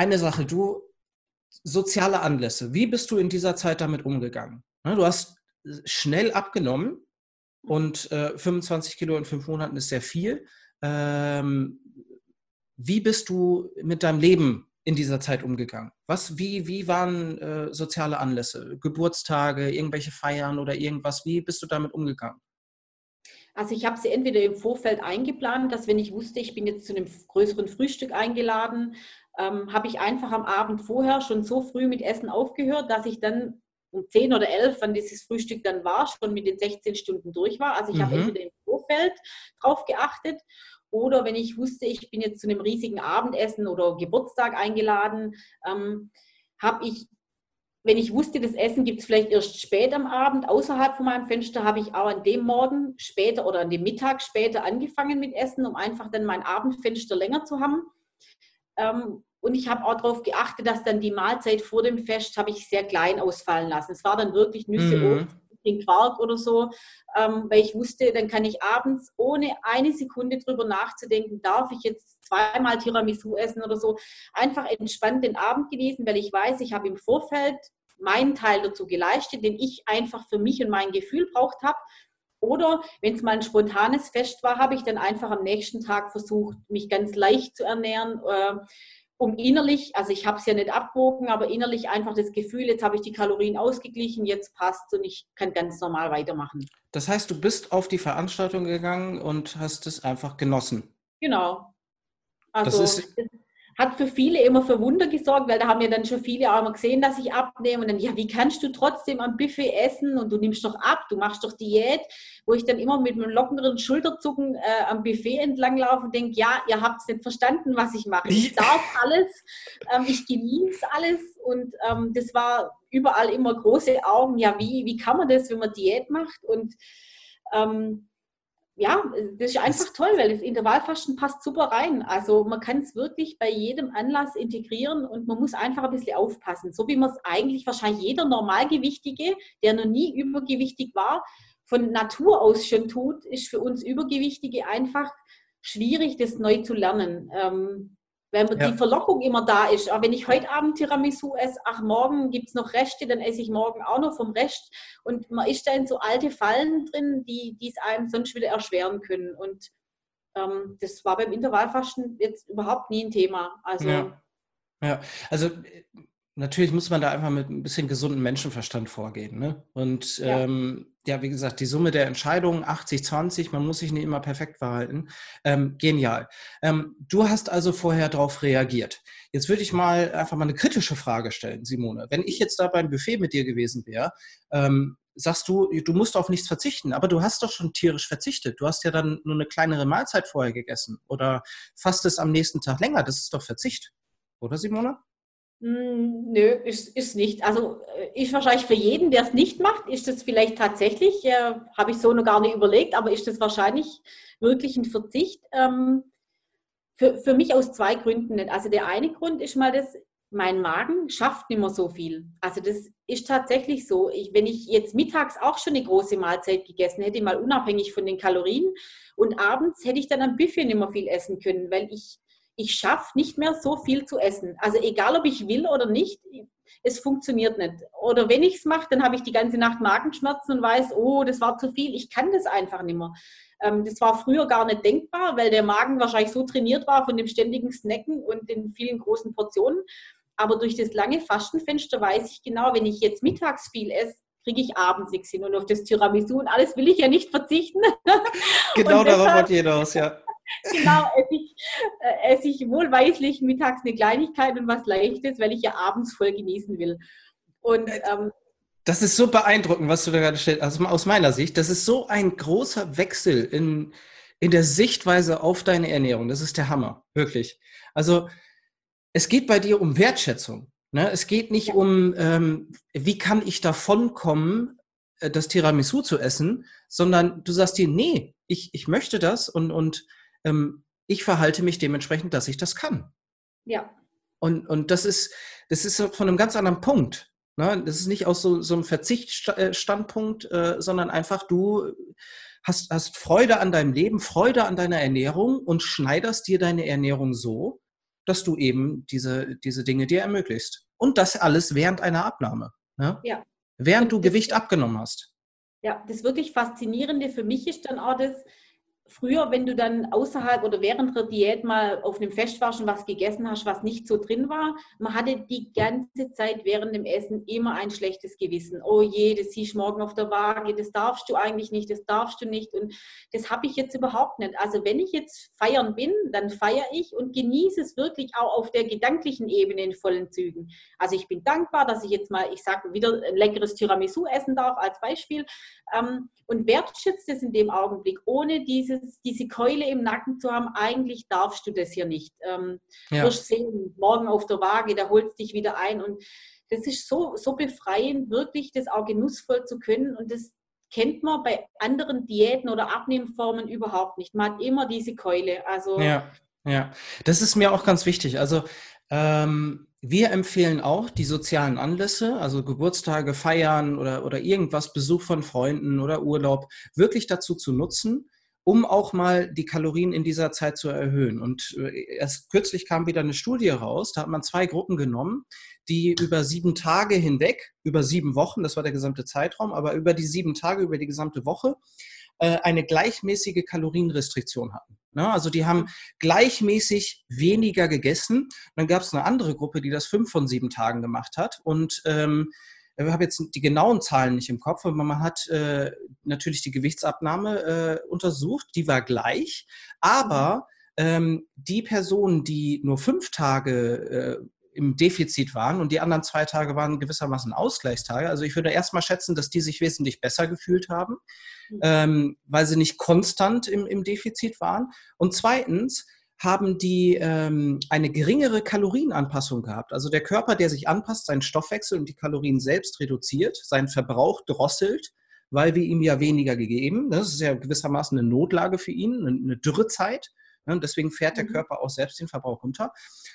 eine Sache, du, soziale Anlässe, wie bist du in dieser Zeit damit umgegangen? Ne, du hast schnell abgenommen und äh, 25 Kilo in fünf Monaten ist sehr viel. Ähm, wie bist du mit deinem Leben in dieser Zeit umgegangen? Was, wie, wie waren äh, soziale Anlässe? Geburtstage, irgendwelche Feiern oder irgendwas? Wie bist du damit umgegangen? Also ich habe sie entweder im Vorfeld eingeplant, dass wenn ich wusste, ich bin jetzt zu einem größeren Frühstück eingeladen, ähm, habe ich einfach am Abend vorher schon so früh mit Essen aufgehört, dass ich dann um 10 oder 11, wann dieses Frühstück dann war, schon mit den 16 Stunden durch war. Also ich mhm. habe entweder im Vorfeld drauf geachtet oder wenn ich wusste, ich bin jetzt zu einem riesigen Abendessen oder Geburtstag eingeladen, ähm, habe ich, wenn ich wusste, das Essen gibt es vielleicht erst spät am Abend außerhalb von meinem Fenster, habe ich auch an dem Morgen später oder an dem Mittag später angefangen mit Essen, um einfach dann mein Abendfenster länger zu haben. Ähm, und ich habe auch darauf geachtet, dass dann die Mahlzeit vor dem Fest habe ich sehr klein ausfallen lassen. Es war dann wirklich Nüsse, mhm. Obst, den Quark oder so, ähm, weil ich wusste, dann kann ich abends ohne eine Sekunde drüber nachzudenken, darf ich jetzt zweimal Tiramisu essen oder so, einfach entspannt den Abend genießen, weil ich weiß, ich habe im Vorfeld meinen Teil dazu geleistet, den ich einfach für mich und mein Gefühl braucht habe. Oder wenn es mal ein spontanes Fest war, habe ich dann einfach am nächsten Tag versucht, mich ganz leicht zu ernähren. Äh, um innerlich, also ich habe es ja nicht abgewogen, aber innerlich einfach das Gefühl, jetzt habe ich die Kalorien ausgeglichen, jetzt passt und ich kann ganz normal weitermachen. Das heißt, du bist auf die Veranstaltung gegangen und hast es einfach genossen. Genau. Also das ist, hat für viele immer für Wunder gesorgt, weil da haben ja dann schon viele auch immer gesehen, dass ich abnehme. Und dann, ja, wie kannst du trotzdem am Buffet essen? Und du nimmst doch ab, du machst doch Diät, wo ich dann immer mit einem lockeren Schulterzucken äh, am Buffet entlang laufe und denke, ja, ihr habt es nicht verstanden, was ich mache. Ich darf alles, ähm, ich genieße alles. Und ähm, das war überall immer große Augen, ja, wie, wie kann man das, wenn man Diät macht? Und ähm, ja, das ist einfach toll, weil das Intervallfasten passt super rein. Also man kann es wirklich bei jedem Anlass integrieren und man muss einfach ein bisschen aufpassen. So wie man es eigentlich wahrscheinlich jeder Normalgewichtige, der noch nie übergewichtig war, von Natur aus schon tut, ist für uns Übergewichtige einfach schwierig, das neu zu lernen. Ähm, wenn ja. die Verlockung immer da ist. Aber wenn ich heute Abend Tiramisu esse, ach, morgen gibt es noch Reste, dann esse ich morgen auch noch vom Rest. Und man ist da in so alte Fallen drin, die es einem sonst wieder erschweren können. Und ähm, das war beim Intervallfasten jetzt überhaupt nie ein Thema. Also, ja. ja. also natürlich muss man da einfach mit ein bisschen gesundem Menschenverstand vorgehen. Ne? Und ja. Ähm, ja, wie gesagt, die Summe der Entscheidungen 80-20, man muss sich nicht immer perfekt verhalten. Ähm, genial. Ähm, du hast also vorher darauf reagiert. Jetzt würde ich mal einfach mal eine kritische Frage stellen, Simone. Wenn ich jetzt da beim Buffet mit dir gewesen wäre, ähm, sagst du, du musst auf nichts verzichten, aber du hast doch schon tierisch verzichtet. Du hast ja dann nur eine kleinere Mahlzeit vorher gegessen oder fast es am nächsten Tag länger. Das ist doch Verzicht, oder Simone? Hm, nö, ist, ist nicht. Also äh, ist wahrscheinlich für jeden, der es nicht macht, ist das vielleicht tatsächlich, äh, habe ich so noch gar nicht überlegt, aber ist das wahrscheinlich wirklich ein Verzicht? Ähm, für, für mich aus zwei Gründen nicht. Also der eine Grund ist mal das, mein Magen schafft nicht mehr so viel. Also das ist tatsächlich so. Ich, wenn ich jetzt mittags auch schon eine große Mahlzeit gegessen hätte, mal unabhängig von den Kalorien, und abends hätte ich dann am Buffet nicht mehr viel essen können, weil ich ich schaffe nicht mehr so viel zu essen. Also egal, ob ich will oder nicht, es funktioniert nicht. Oder wenn ich es mache, dann habe ich die ganze Nacht Magenschmerzen und weiß, oh, das war zu viel. Ich kann das einfach nicht mehr. Ähm, das war früher gar nicht denkbar, weil der Magen wahrscheinlich so trainiert war von dem ständigen Snacken und den vielen großen Portionen. Aber durch das lange Fastenfenster weiß ich genau, wenn ich jetzt mittags viel esse, kriege ich abends nichts hin. Und auf das Tiramisu und alles will ich ja nicht verzichten. Genau darauf wollte jeder aus, ja. genau, esse ich, äh, esse ich wohlweislich mittags eine Kleinigkeit und was Leichtes, weil ich ja abends voll genießen will. Und äh, ähm, das ist so beeindruckend, was du da gerade stellst. Also aus meiner Sicht, das ist so ein großer Wechsel in, in der Sichtweise auf deine Ernährung. Das ist der Hammer, wirklich. Also es geht bei dir um Wertschätzung. Ne? Es geht nicht um, ähm, wie kann ich davonkommen, äh, das Tiramisu zu essen, sondern du sagst dir, nee, ich, ich möchte das und, und ähm, ich verhalte mich dementsprechend, dass ich das kann. Ja. Und, und das ist, das ist von einem ganz anderen Punkt. Ne? Das ist nicht aus so, so einem Verzichtsstandpunkt, äh, sondern einfach du hast, hast Freude an deinem Leben, Freude an deiner Ernährung und schneiderst dir deine Ernährung so, dass du eben diese, diese Dinge dir ermöglicht. Und das alles während einer Abnahme. Ne? Ja. Während du Gewicht abgenommen hast. Ja, das wirklich Faszinierende für mich ist dann auch das, früher, wenn du dann außerhalb oder während der Diät mal auf einem Fest warst und was gegessen hast, was nicht so drin war, man hatte die ganze Zeit während dem Essen immer ein schlechtes Gewissen. Oh je, das siehst du morgen auf der Waage, das darfst du eigentlich nicht, das darfst du nicht. Und das habe ich jetzt überhaupt nicht. Also wenn ich jetzt feiern bin, dann feiere ich und genieße es wirklich auch auf der gedanklichen Ebene in vollen Zügen. Also ich bin dankbar, dass ich jetzt mal, ich sage wieder, ein leckeres Tiramisu essen darf als Beispiel ähm, und wertschätze es in dem Augenblick, ohne dieses, diese Keule im Nacken zu haben, eigentlich darfst du das hier nicht. Ähm, ja. Wirst sehen, morgen auf der Waage, da holst dich wieder ein und das ist so, so befreiend, wirklich das auch genussvoll zu können und das kennt man bei anderen Diäten oder Abnehmformen überhaupt nicht. Man hat immer diese Keule. Also ja, ja, das ist mir auch ganz wichtig. Also ähm, wir empfehlen auch die sozialen Anlässe, also Geburtstage, Feiern oder, oder irgendwas, Besuch von Freunden oder Urlaub, wirklich dazu zu nutzen, um auch mal die Kalorien in dieser Zeit zu erhöhen. Und äh, erst kürzlich kam wieder eine Studie raus, da hat man zwei Gruppen genommen, die über sieben Tage hinweg, über sieben Wochen, das war der gesamte Zeitraum, aber über die sieben Tage, über die gesamte Woche, äh, eine gleichmäßige Kalorienrestriktion hatten. Ne? Also die haben gleichmäßig weniger gegessen. Dann gab es eine andere Gruppe, die das fünf von sieben Tagen gemacht hat. Und ähm, ich habe jetzt die genauen Zahlen nicht im Kopf, aber man hat äh, natürlich die Gewichtsabnahme äh, untersucht, die war gleich, aber ähm, die Personen, die nur fünf Tage äh, im Defizit waren und die anderen zwei Tage waren gewissermaßen Ausgleichstage. Also ich würde erstmal schätzen, dass die sich wesentlich besser gefühlt haben, mhm. ähm, weil sie nicht konstant im, im Defizit waren. Und zweitens haben die ähm, eine geringere Kalorienanpassung gehabt. Also der Körper, der sich anpasst, seinen Stoffwechsel und die Kalorien selbst reduziert, seinen Verbrauch drosselt, weil wir ihm ja weniger gegeben. Das ist ja gewissermaßen eine Notlage für ihn, eine Dürrezeit. Ne? Deswegen fährt der mhm. Körper auch selbst den Verbrauch runter.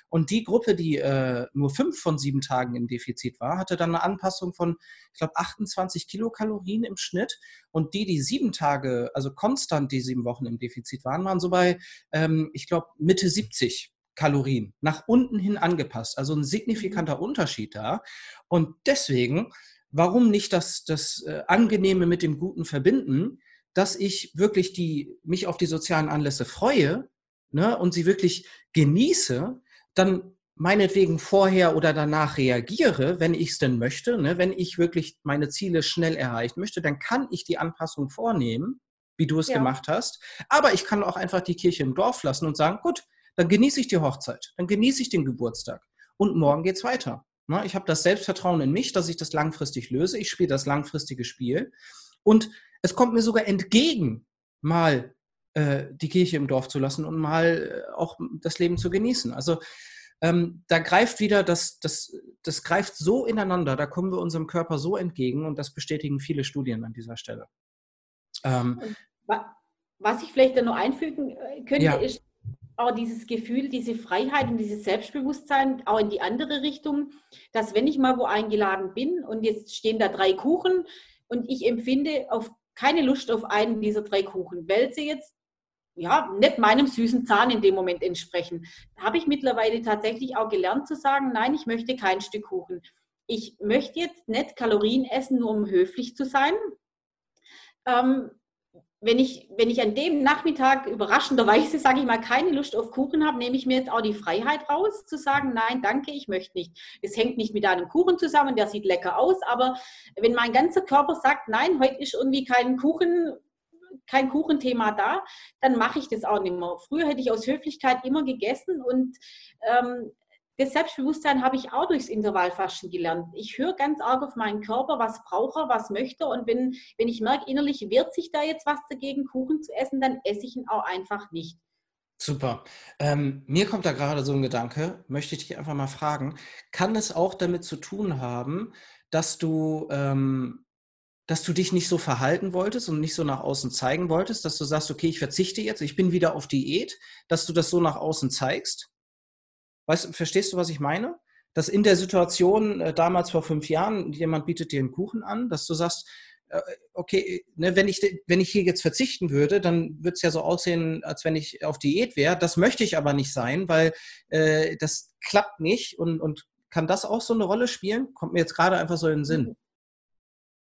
Und die Gruppe, die äh, nur fünf von sieben Tagen im Defizit war, hatte dann eine Anpassung von, ich glaube, 28 Kilokalorien im Schnitt. Und die, die sieben Tage, also konstant die sieben Wochen im Defizit waren, waren so bei, ähm, ich glaube, Mitte 70 Kalorien nach unten hin angepasst. Also ein signifikanter mhm. Unterschied da. Und deswegen, warum nicht das, das äh, Angenehme mit dem Guten verbinden, dass ich wirklich die, mich auf die sozialen Anlässe freue, ne, und sie wirklich genieße, dann meinetwegen vorher oder danach reagiere, wenn ich es denn möchte, ne, wenn ich wirklich meine Ziele schnell erreichen möchte, dann kann ich die Anpassung vornehmen, wie du es ja. gemacht hast. Aber ich kann auch einfach die Kirche im Dorf lassen und sagen, gut, dann genieße ich die Hochzeit, dann genieße ich den Geburtstag und morgen geht es weiter. Ne, ich habe das Selbstvertrauen in mich, dass ich das langfristig löse. Ich spiele das langfristige Spiel. Und es kommt mir sogar entgegen, mal äh, die Kirche im Dorf zu lassen und mal äh, auch das Leben zu genießen. Also ähm, da greift wieder, das, das, das greift so ineinander, da kommen wir unserem Körper so entgegen und das bestätigen viele Studien an dieser Stelle. Ähm, Was ich vielleicht da noch einfügen äh, könnte, ja. ist auch dieses Gefühl, diese Freiheit und dieses Selbstbewusstsein auch in die andere Richtung, dass wenn ich mal wo eingeladen bin und jetzt stehen da drei Kuchen und ich empfinde auf keine Lust auf einen dieser drei Kuchen, weil sie jetzt ja, nicht meinem süßen Zahn in dem Moment entsprechen. Da habe ich mittlerweile tatsächlich auch gelernt zu sagen, nein, ich möchte kein Stück Kuchen. Ich möchte jetzt nicht Kalorien essen, nur um höflich zu sein. Ähm, wenn ich, wenn ich an dem Nachmittag überraschenderweise, sage ich mal, keine Lust auf Kuchen habe, nehme ich mir jetzt auch die Freiheit raus, zu sagen, nein, danke, ich möchte nicht. Es hängt nicht mit einem Kuchen zusammen, der sieht lecker aus, aber wenn mein ganzer Körper sagt, nein, heute ist irgendwie kein Kuchen, kein Kuchenthema da, dann mache ich das auch nicht mehr. Früher hätte ich aus Höflichkeit immer gegessen und ähm, das Selbstbewusstsein habe ich auch durchs Intervallfasten gelernt. Ich höre ganz arg auf meinen Körper, was braucht er, was möchte er. Und wenn, wenn ich merke, innerlich wehrt sich da jetzt was dagegen, Kuchen zu essen, dann esse ich ihn auch einfach nicht. Super. Ähm, mir kommt da gerade so ein Gedanke, möchte ich dich einfach mal fragen. Kann es auch damit zu tun haben, dass du ähm, dass du dich nicht so verhalten wolltest und nicht so nach außen zeigen wolltest, dass du sagst, okay, ich verzichte jetzt, ich bin wieder auf Diät, dass du das so nach außen zeigst? Weißt, verstehst du, was ich meine? Dass in der Situation äh, damals vor fünf Jahren jemand bietet dir einen Kuchen an, dass du sagst, äh, okay, ne, wenn, ich, wenn ich hier jetzt verzichten würde, dann würde es ja so aussehen, als wenn ich auf Diät wäre. Das möchte ich aber nicht sein, weil äh, das klappt nicht. Und, und kann das auch so eine Rolle spielen? Kommt mir jetzt gerade einfach so in den Sinn.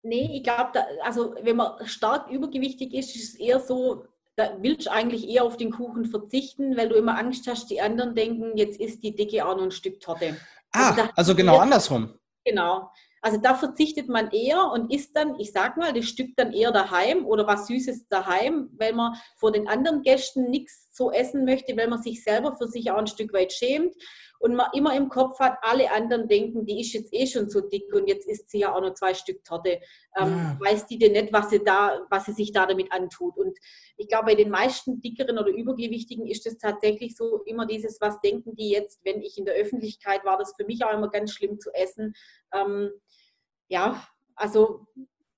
Nee, ich glaube, also wenn man stark übergewichtig ist, ist es eher so, da willst du eigentlich eher auf den Kuchen verzichten, weil du immer Angst hast, die anderen denken, jetzt ist die Dicke auch noch ein Stück Torte. Ah, also, also genau andersrum. Genau. Also da verzichtet man eher und isst dann, ich sag mal, das Stück dann eher daheim oder was Süßes daheim, weil man vor den anderen Gästen nichts so essen möchte, weil man sich selber für sich auch ein Stück weit schämt und man immer im Kopf hat, alle anderen denken, die ist jetzt eh schon so dick und jetzt isst sie ja auch noch zwei Stück Torte. Ähm, ja. Weiß die denn nicht, was sie da, was sie sich da damit antut? Und ich glaube, bei den meisten dickeren oder übergewichtigen ist es tatsächlich so immer dieses, was denken die jetzt, wenn ich in der Öffentlichkeit war, das für mich auch immer ganz schlimm zu essen. Ähm, ja, also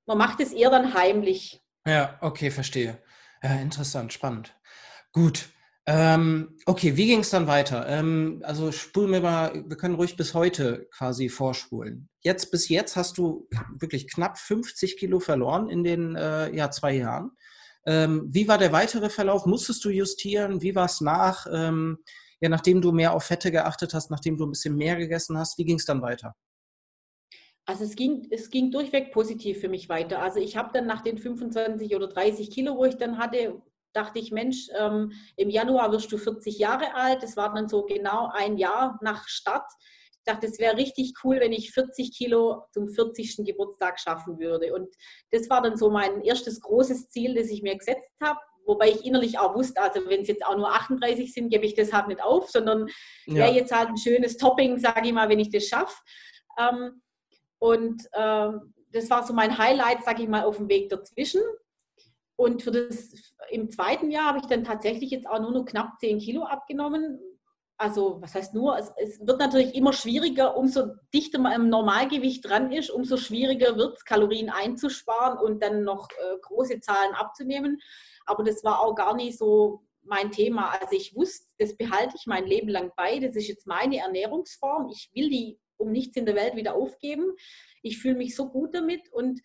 man macht es eher dann heimlich. Ja, okay, verstehe. Ja, interessant, spannend. Gut. Ähm, okay, wie ging es dann weiter? Ähm, also spulen wir mal, wir können ruhig bis heute quasi vorspulen. Jetzt bis jetzt hast du wirklich knapp 50 Kilo verloren in den äh, ja, zwei Jahren. Ähm, wie war der weitere Verlauf? Musstest du justieren? Wie war es nach? Ähm, ja, nachdem du mehr auf Fette geachtet hast, nachdem du ein bisschen mehr gegessen hast, wie ging es dann weiter? Also es ging, es ging durchweg positiv für mich weiter. Also ich habe dann nach den 25 oder 30 Kilo, wo ich dann hatte, dachte ich, Mensch, ähm, im Januar wirst du 40 Jahre alt. Das war dann so genau ein Jahr nach Start. Ich dachte, es wäre richtig cool, wenn ich 40 Kilo zum 40. Geburtstag schaffen würde. Und das war dann so mein erstes großes Ziel, das ich mir gesetzt habe. Wobei ich innerlich auch wusste, also wenn es jetzt auch nur 38 sind, gebe ich das halt nicht auf, sondern ja. wäre jetzt halt ein schönes Topping, sage ich mal, wenn ich das schaffe. Ähm, und äh, das war so mein Highlight, sage ich mal, auf dem Weg dazwischen. Und für das, im zweiten Jahr habe ich dann tatsächlich jetzt auch nur noch knapp 10 Kilo abgenommen. Also, was heißt nur? Es, es wird natürlich immer schwieriger, umso dichter man im Normalgewicht dran ist, umso schwieriger wird es, Kalorien einzusparen und dann noch äh, große Zahlen abzunehmen. Aber das war auch gar nicht so mein Thema. Also ich wusste, das behalte ich mein Leben lang bei. Das ist jetzt meine Ernährungsform. Ich will die um nichts in der Welt wieder aufgeben. Ich fühle mich so gut damit und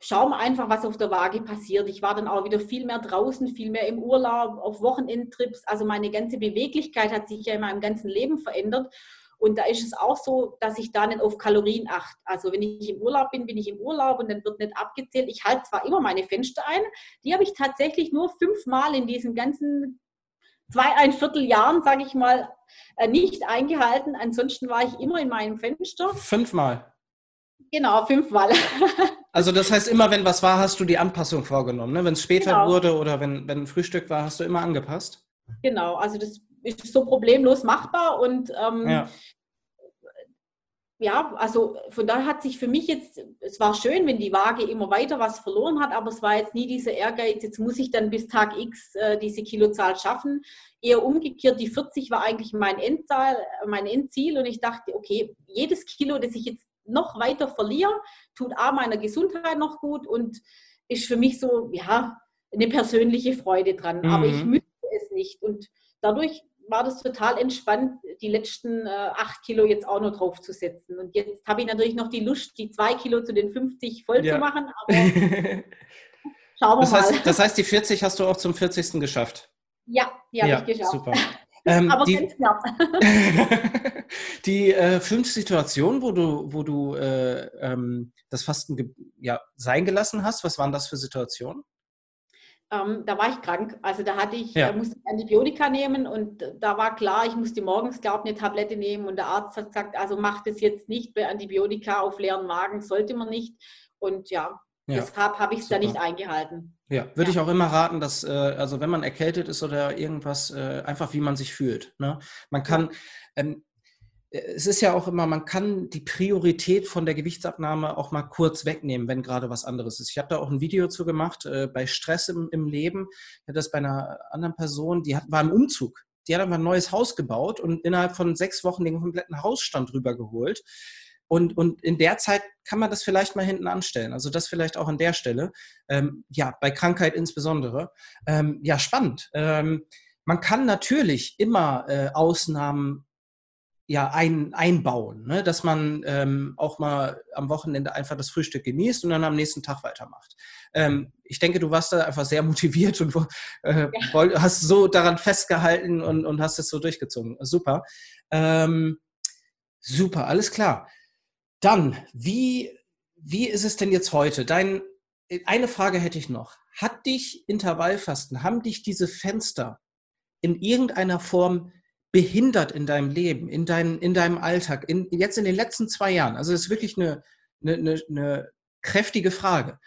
schauen wir einfach, was auf der Waage passiert. Ich war dann auch wieder viel mehr draußen, viel mehr im Urlaub, auf Wochenendtrips. Also meine ganze Beweglichkeit hat sich ja in meinem ganzen Leben verändert. Und da ist es auch so, dass ich da nicht auf Kalorien achte. Also wenn ich im Urlaub bin, bin ich im Urlaub und dann wird nicht abgezählt. Ich halte zwar immer meine Fenster ein, die habe ich tatsächlich nur fünfmal in diesen ganzen zwei, ein Vierteljahren, sage ich mal, äh, nicht eingehalten. Ansonsten war ich immer in meinem Fenster. Fünfmal? Genau, fünfmal. Also das heißt, immer wenn was war, hast du die Anpassung vorgenommen. Ne? Wenn es später genau. wurde oder wenn, wenn Frühstück war, hast du immer angepasst? Genau, also das ist so problemlos machbar und ähm, ja. ja. also von daher hat sich für mich jetzt, es war schön, wenn die Waage immer weiter was verloren hat, aber es war jetzt nie dieser Ehrgeiz, jetzt muss ich dann bis Tag X äh, diese Kilozahl schaffen. Eher umgekehrt, die 40 war eigentlich mein Endzahl, mein Endziel und ich dachte, okay, jedes Kilo, das ich jetzt noch weiter verliere, tut A meiner Gesundheit noch gut und ist für mich so, ja, eine persönliche Freude dran. Mhm. Aber ich müsste es nicht. Und dadurch war das total entspannt, die letzten äh, acht Kilo jetzt auch noch drauf zu setzen. Und jetzt habe ich natürlich noch die Lust, die zwei Kilo zu den 50 voll ja. zu machen. Aber schauen wir das heißt, mal. Das heißt, die 40 hast du auch zum 40. geschafft? Ja, die habe ja, ich geschafft. Super. Ähm, Aber die, ganz knapp. die äh, fünf Situationen, wo du, wo du äh, ähm, das Fasten ja, sein gelassen hast, was waren das für Situationen? Ähm, da war ich krank. Also da hatte ich, ja. äh, musste Antibiotika nehmen und da war klar, ich musste morgens, glaube ich, eine Tablette nehmen und der Arzt hat gesagt, also mach das jetzt nicht bei Antibiotika auf leeren Magen, sollte man nicht. Und ja, ja. Deshalb habe ich es da nicht eingehalten. Ja, würde ja. ich auch immer raten, dass, äh, also wenn man erkältet ist oder irgendwas, äh, einfach wie man sich fühlt. Ne? Man kann, ähm, äh, es ist ja auch immer, man kann die Priorität von der Gewichtsabnahme auch mal kurz wegnehmen, wenn gerade was anderes ist. Ich habe da auch ein Video zu gemacht, äh, bei Stress im, im Leben. Ich hatte das bei einer anderen Person, die hat, war im Umzug. Die hat einfach ein neues Haus gebaut und innerhalb von sechs Wochen den kompletten Hausstand rübergeholt. Und, und in der Zeit kann man das vielleicht mal hinten anstellen. Also das vielleicht auch an der Stelle. Ähm, ja, bei Krankheit insbesondere. Ähm, ja, spannend. Ähm, man kann natürlich immer äh, Ausnahmen ja, ein, einbauen, ne? dass man ähm, auch mal am Wochenende einfach das Frühstück genießt und dann am nächsten Tag weitermacht. Ähm, ich denke, du warst da einfach sehr motiviert und äh, ja. hast so daran festgehalten und, und hast es so durchgezogen. Super. Ähm, super, alles klar. Dann, wie, wie ist es denn jetzt heute? Dein, eine Frage hätte ich noch. Hat dich Intervallfasten, haben dich diese Fenster in irgendeiner Form behindert in deinem Leben, in, dein, in deinem Alltag, in, jetzt in den letzten zwei Jahren? Also das ist wirklich eine, eine, eine, kräftige Frage.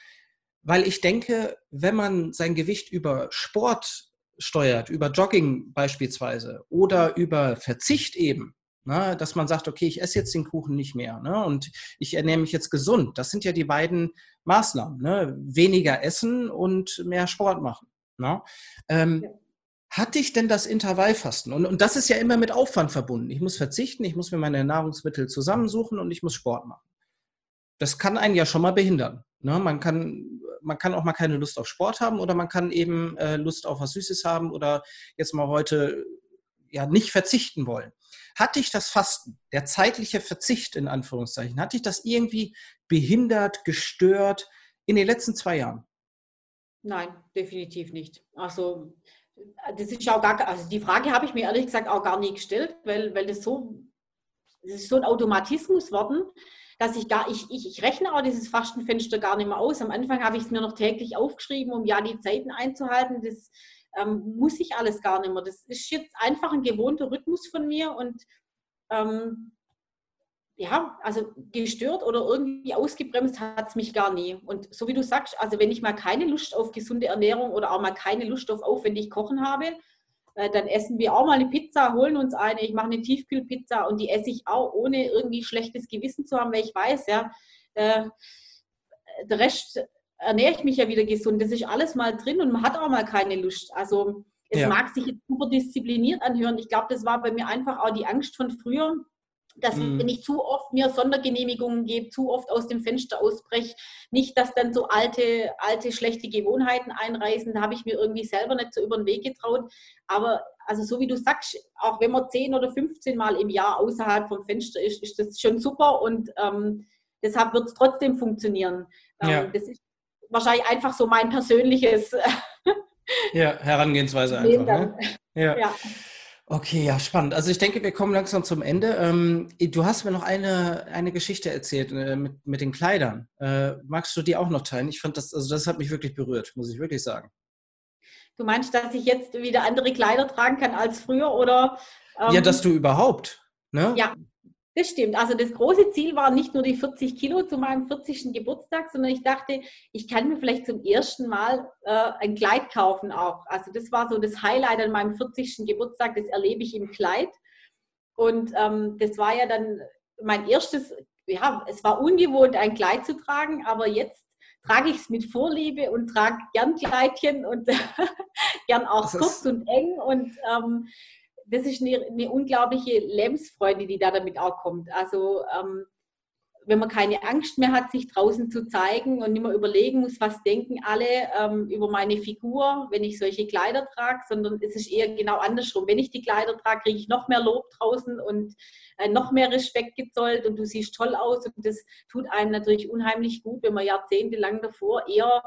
Weil ich denke, wenn man sein Gewicht über Sport steuert, über Jogging beispielsweise oder über Verzicht eben, ne, dass man sagt, okay, ich esse jetzt den Kuchen nicht mehr ne, und ich ernähre mich jetzt gesund. Das sind ja die beiden Maßnahmen. Ne, weniger essen und mehr Sport machen. Ne. Ähm, ja hat dich denn das Intervallfasten? Und, und das ist ja immer mit Aufwand verbunden. Ich muss verzichten, ich muss mir meine Nahrungsmittel zusammensuchen und ich muss Sport machen. Das kann einen ja schon mal behindern. Ne? Man, kann, man kann auch mal keine Lust auf Sport haben oder man kann eben äh, Lust auf was Süßes haben oder jetzt mal heute ja nicht verzichten wollen. Hat dich das Fasten, der zeitliche Verzicht in Anführungszeichen, hat dich das irgendwie behindert, gestört in den letzten zwei Jahren? Nein, definitiv nicht. Also das ist auch gar, also die Frage habe ich mir ehrlich gesagt auch gar nie gestellt, weil, weil das so, das ist so ein Automatismus worden, dass ich gar, ich, ich, ich rechne auch dieses Fastenfenster gar nicht mehr aus. Am Anfang habe ich es mir noch täglich aufgeschrieben, um ja die Zeiten einzuhalten. Das ähm, muss ich alles gar nicht mehr. Das ist jetzt einfach ein gewohnter Rhythmus von mir und ähm, ja, also gestört oder irgendwie ausgebremst hat es mich gar nie. Und so wie du sagst, also wenn ich mal keine Lust auf gesunde Ernährung oder auch mal keine Lust auf aufwendig Kochen habe, äh, dann essen wir auch mal eine Pizza, holen uns eine. Ich mache eine Tiefkühlpizza und die esse ich auch, ohne irgendwie schlechtes Gewissen zu haben, weil ich weiß, ja, äh, der Rest ernähre ich mich ja wieder gesund. Das ist alles mal drin und man hat auch mal keine Lust. Also es ja. mag sich jetzt super diszipliniert anhören. Ich glaube, das war bei mir einfach auch die Angst von früher dass mhm. wenn ich zu oft mir Sondergenehmigungen gebe, zu oft aus dem Fenster ausbreche, nicht, dass dann so alte, alte schlechte Gewohnheiten einreißen, da habe ich mir irgendwie selber nicht so über den Weg getraut. Aber also so wie du sagst, auch wenn man 10 oder 15 Mal im Jahr außerhalb vom Fenster ist, ist das schon super und ähm, deshalb wird es trotzdem funktionieren. Ähm, ja. Das ist wahrscheinlich einfach so mein persönliches ja, Herangehensweise einfach. Ne? Ja. ja. Okay, ja, spannend. Also ich denke, wir kommen langsam zum Ende. Ähm, du hast mir noch eine, eine Geschichte erzählt äh, mit, mit den Kleidern. Äh, magst du die auch noch teilen? Ich fand das, also das hat mich wirklich berührt, muss ich wirklich sagen. Du meinst, dass ich jetzt wieder andere Kleider tragen kann als früher oder? Ähm, ja, dass du überhaupt. Ne? Ja, das stimmt. Also das große Ziel war nicht nur die 40 Kilo zu meinem 40. Geburtstag, sondern ich dachte, ich kann mir vielleicht zum ersten Mal äh, ein Kleid kaufen auch. Also das war so das Highlight an meinem 40. Geburtstag, das erlebe ich im Kleid. Und ähm, das war ja dann mein erstes, ja, es war ungewohnt, ein Kleid zu tragen, aber jetzt trage ich es mit Vorliebe und trage gern Kleidchen und gern auch kurz und eng und ähm, das ist eine, eine, unglaubliche Lebensfreude, die da damit auch kommt. Also ähm, wenn man keine Angst mehr hat, sich draußen zu zeigen und nicht mehr überlegen muss, was denken alle ähm, über meine Figur, wenn ich solche Kleider trage, sondern es ist eher genau andersrum. Wenn ich die Kleider trage, kriege ich noch mehr Lob draußen und äh, noch mehr Respekt gezollt und du siehst toll aus und das tut einem natürlich unheimlich gut, wenn man jahrzehntelang davor eher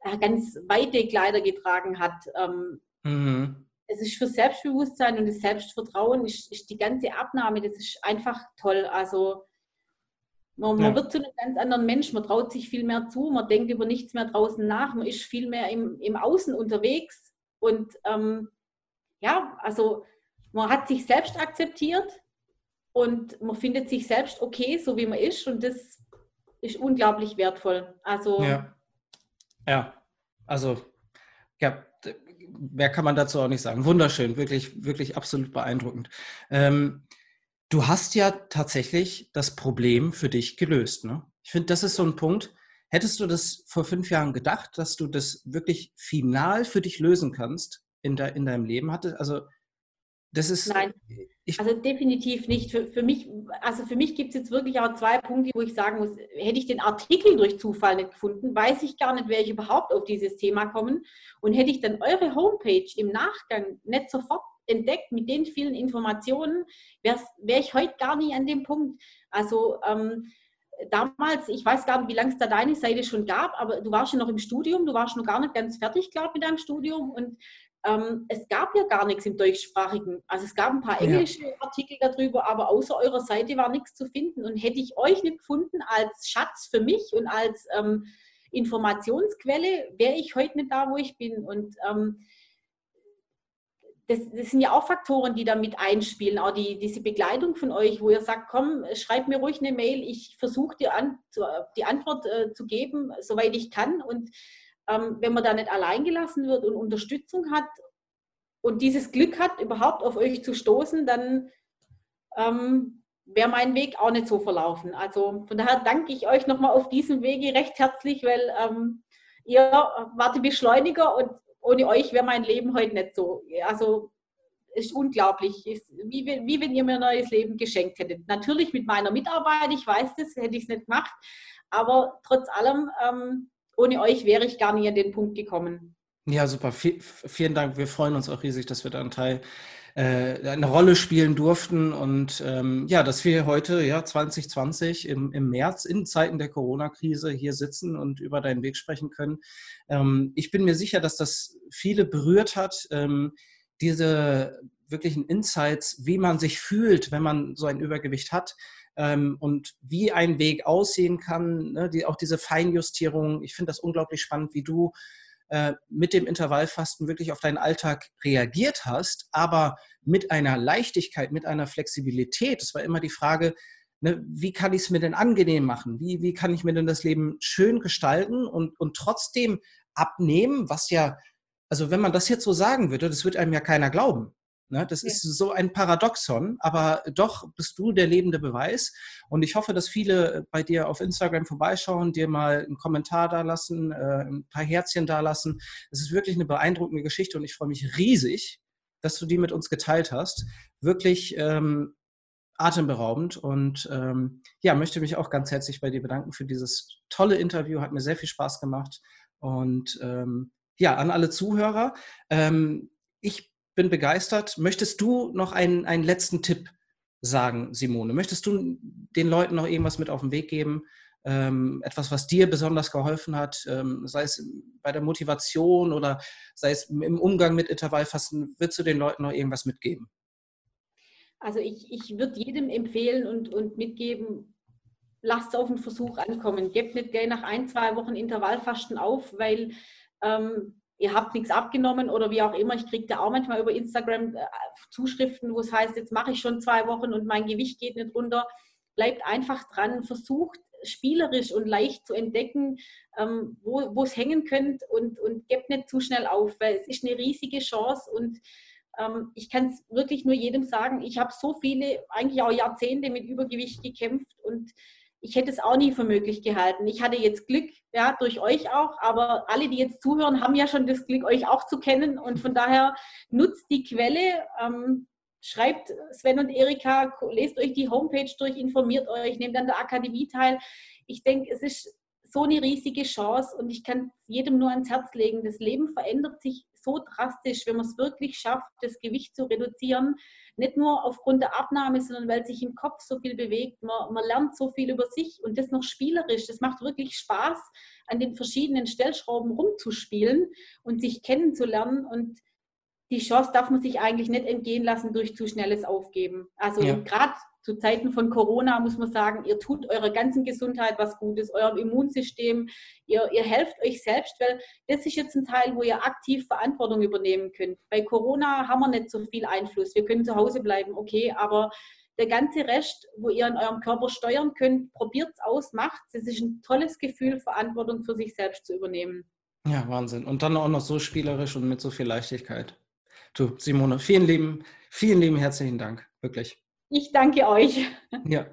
äh, ganz weite Kleider getragen hat. Ähm, mhm es ist für Selbstbewusstsein und das Selbstvertrauen ist, ist, die ganze Abnahme, das ist einfach toll. Also man, man ja. wird zu einem ganz anderen Mensch, man traut sich viel mehr zu, man denkt über nichts mehr draußen nach, man ist viel mehr im, im Außen unterwegs und ähm, ja, also man hat sich selbst akzeptiert und man findet sich selbst okay, so wie man ist und das ist unglaublich wertvoll. Also ja, ja. also ja, mehr kann man dazu auch nicht sagen. Wunderschön, wirklich, wirklich absolut beeindruckend. Ähm, du hast ja tatsächlich das Problem für dich gelöst. Ne? Ich finde, das ist so ein Punkt. Hättest du das vor fünf Jahren gedacht, dass du das wirklich final für dich lösen kannst in, de, in deinem Leben? Hatte, also das ist. Nein, ich, also definitiv nicht. Für, für mich, also für mich gibt es jetzt wirklich auch zwei Punkte, wo ich sagen muss, hätte ich den Artikel durch Zufall nicht gefunden, weiß ich gar nicht, wäre ich überhaupt auf dieses Thema kommen. Und hätte ich dann eure Homepage im Nachgang nicht sofort entdeckt, mit den vielen Informationen, wäre wär ich heute gar nicht an dem Punkt. Also ähm, damals, ich weiß gar nicht, wie lange es da deine Seite schon gab, aber du warst ja noch im Studium, du warst noch gar nicht ganz fertig, glaube ich, mit deinem Studium und ähm, es gab ja gar nichts im deutschsprachigen. Also es gab ein paar englische ja. Artikel darüber, aber außer eurer Seite war nichts zu finden. Und hätte ich euch nicht gefunden als Schatz für mich und als ähm, Informationsquelle, wäre ich heute nicht da, wo ich bin. Und ähm, das, das, sind ja auch Faktoren, die da mit einspielen. Auch die, diese Begleitung von euch, wo ihr sagt, komm, schreib mir ruhig eine Mail, ich versuche dir an, die Antwort äh, zu geben, soweit ich kann. Und ähm, wenn man da nicht allein gelassen wird und Unterstützung hat und dieses Glück hat, überhaupt auf euch zu stoßen, dann ähm, wäre mein Weg auch nicht so verlaufen. Also von daher danke ich euch nochmal auf diesem Wege recht herzlich, weil ähm, ihr wart die Beschleuniger und ohne euch wäre mein Leben heute nicht so. Also ist unglaublich. Ist wie, wie wenn ihr mir ein neues Leben geschenkt hättet. Natürlich mit meiner Mitarbeit, ich weiß das, hätte ich es nicht gemacht. Aber trotz allem, ähm, ohne euch wäre ich gar nicht an den Punkt gekommen. Ja, super. V vielen Dank. Wir freuen uns auch riesig, dass wir da einen Teil äh, eine Rolle spielen durften und ähm, ja, dass wir heute, ja, 2020 im, im März in Zeiten der Corona-Krise hier sitzen und über deinen Weg sprechen können. Ähm, ich bin mir sicher, dass das viele berührt hat, ähm, diese wirklichen Insights, wie man sich fühlt, wenn man so ein Übergewicht hat ähm, und wie ein Weg aussehen kann, ne, die, auch diese Feinjustierung. Ich finde das unglaublich spannend, wie du äh, mit dem Intervallfasten wirklich auf deinen Alltag reagiert hast, aber mit einer Leichtigkeit, mit einer Flexibilität. Das war immer die Frage, ne, wie kann ich es mir denn angenehm machen? Wie, wie kann ich mir denn das Leben schön gestalten und, und trotzdem abnehmen, was ja, also wenn man das jetzt so sagen würde, das wird einem ja keiner glauben. Ne? Das ja. ist so ein Paradoxon, aber doch bist du der lebende Beweis. Und ich hoffe, dass viele bei dir auf Instagram vorbeischauen, dir mal einen Kommentar da lassen, äh, ein paar Herzchen da lassen. Es ist wirklich eine beeindruckende Geschichte und ich freue mich riesig, dass du die mit uns geteilt hast. Wirklich ähm, atemberaubend und ähm, ja, möchte mich auch ganz herzlich bei dir bedanken für dieses tolle Interview. Hat mir sehr viel Spaß gemacht und ähm, ja, an alle Zuhörer. Ähm, ich bin begeistert. Möchtest du noch einen, einen letzten Tipp sagen, Simone? Möchtest du den Leuten noch irgendwas mit auf den Weg geben? Ähm, etwas, was dir besonders geholfen hat, ähm, sei es bei der Motivation oder sei es im Umgang mit Intervallfasten, würdest du den Leuten noch irgendwas mitgeben? Also ich, ich würde jedem empfehlen und, und mitgeben, lasst auf den Versuch ankommen. Gebt nicht gleich nach ein, zwei Wochen Intervallfasten auf, weil ähm, ihr habt nichts abgenommen oder wie auch immer. Ich kriege da auch manchmal über Instagram äh, Zuschriften, wo es heißt, jetzt mache ich schon zwei Wochen und mein Gewicht geht nicht runter. Bleibt einfach dran, versucht spielerisch und leicht zu entdecken, ähm, wo es hängen könnt und, und gebt nicht zu schnell auf, weil es ist eine riesige Chance und ähm, ich kann es wirklich nur jedem sagen, ich habe so viele, eigentlich auch Jahrzehnte mit Übergewicht gekämpft und ich hätte es auch nie für möglich gehalten. Ich hatte jetzt Glück, ja, durch euch auch, aber alle, die jetzt zuhören, haben ja schon das Glück, euch auch zu kennen und von daher nutzt die Quelle, ähm, schreibt Sven und Erika, lest euch die Homepage durch, informiert euch, nehmt an der Akademie teil. Ich denke, es ist so eine riesige Chance und ich kann jedem nur ans Herz legen. Das Leben verändert sich so drastisch, wenn man es wirklich schafft, das Gewicht zu reduzieren. Nicht nur aufgrund der Abnahme, sondern weil sich im Kopf so viel bewegt. Man, man lernt so viel über sich und das noch spielerisch. Das macht wirklich Spaß, an den verschiedenen Stellschrauben rumzuspielen und sich kennenzulernen. Und die Chance darf man sich eigentlich nicht entgehen lassen durch zu schnelles Aufgeben. Also ja. gerade zu Zeiten von Corona muss man sagen, ihr tut eurer ganzen Gesundheit was Gutes, eurem Immunsystem, ihr, ihr helft euch selbst, weil das ist jetzt ein Teil, wo ihr aktiv Verantwortung übernehmen könnt. Bei Corona haben wir nicht so viel Einfluss. Wir können zu Hause bleiben, okay, aber der ganze Rest, wo ihr an eurem Körper steuern könnt, probiert es aus, macht es. Es ist ein tolles Gefühl, Verantwortung für sich selbst zu übernehmen. Ja, Wahnsinn. Und dann auch noch so spielerisch und mit so viel Leichtigkeit. Du, Simone, vielen lieben, vielen lieben herzlichen Dank. Wirklich. Ich danke euch. Ja.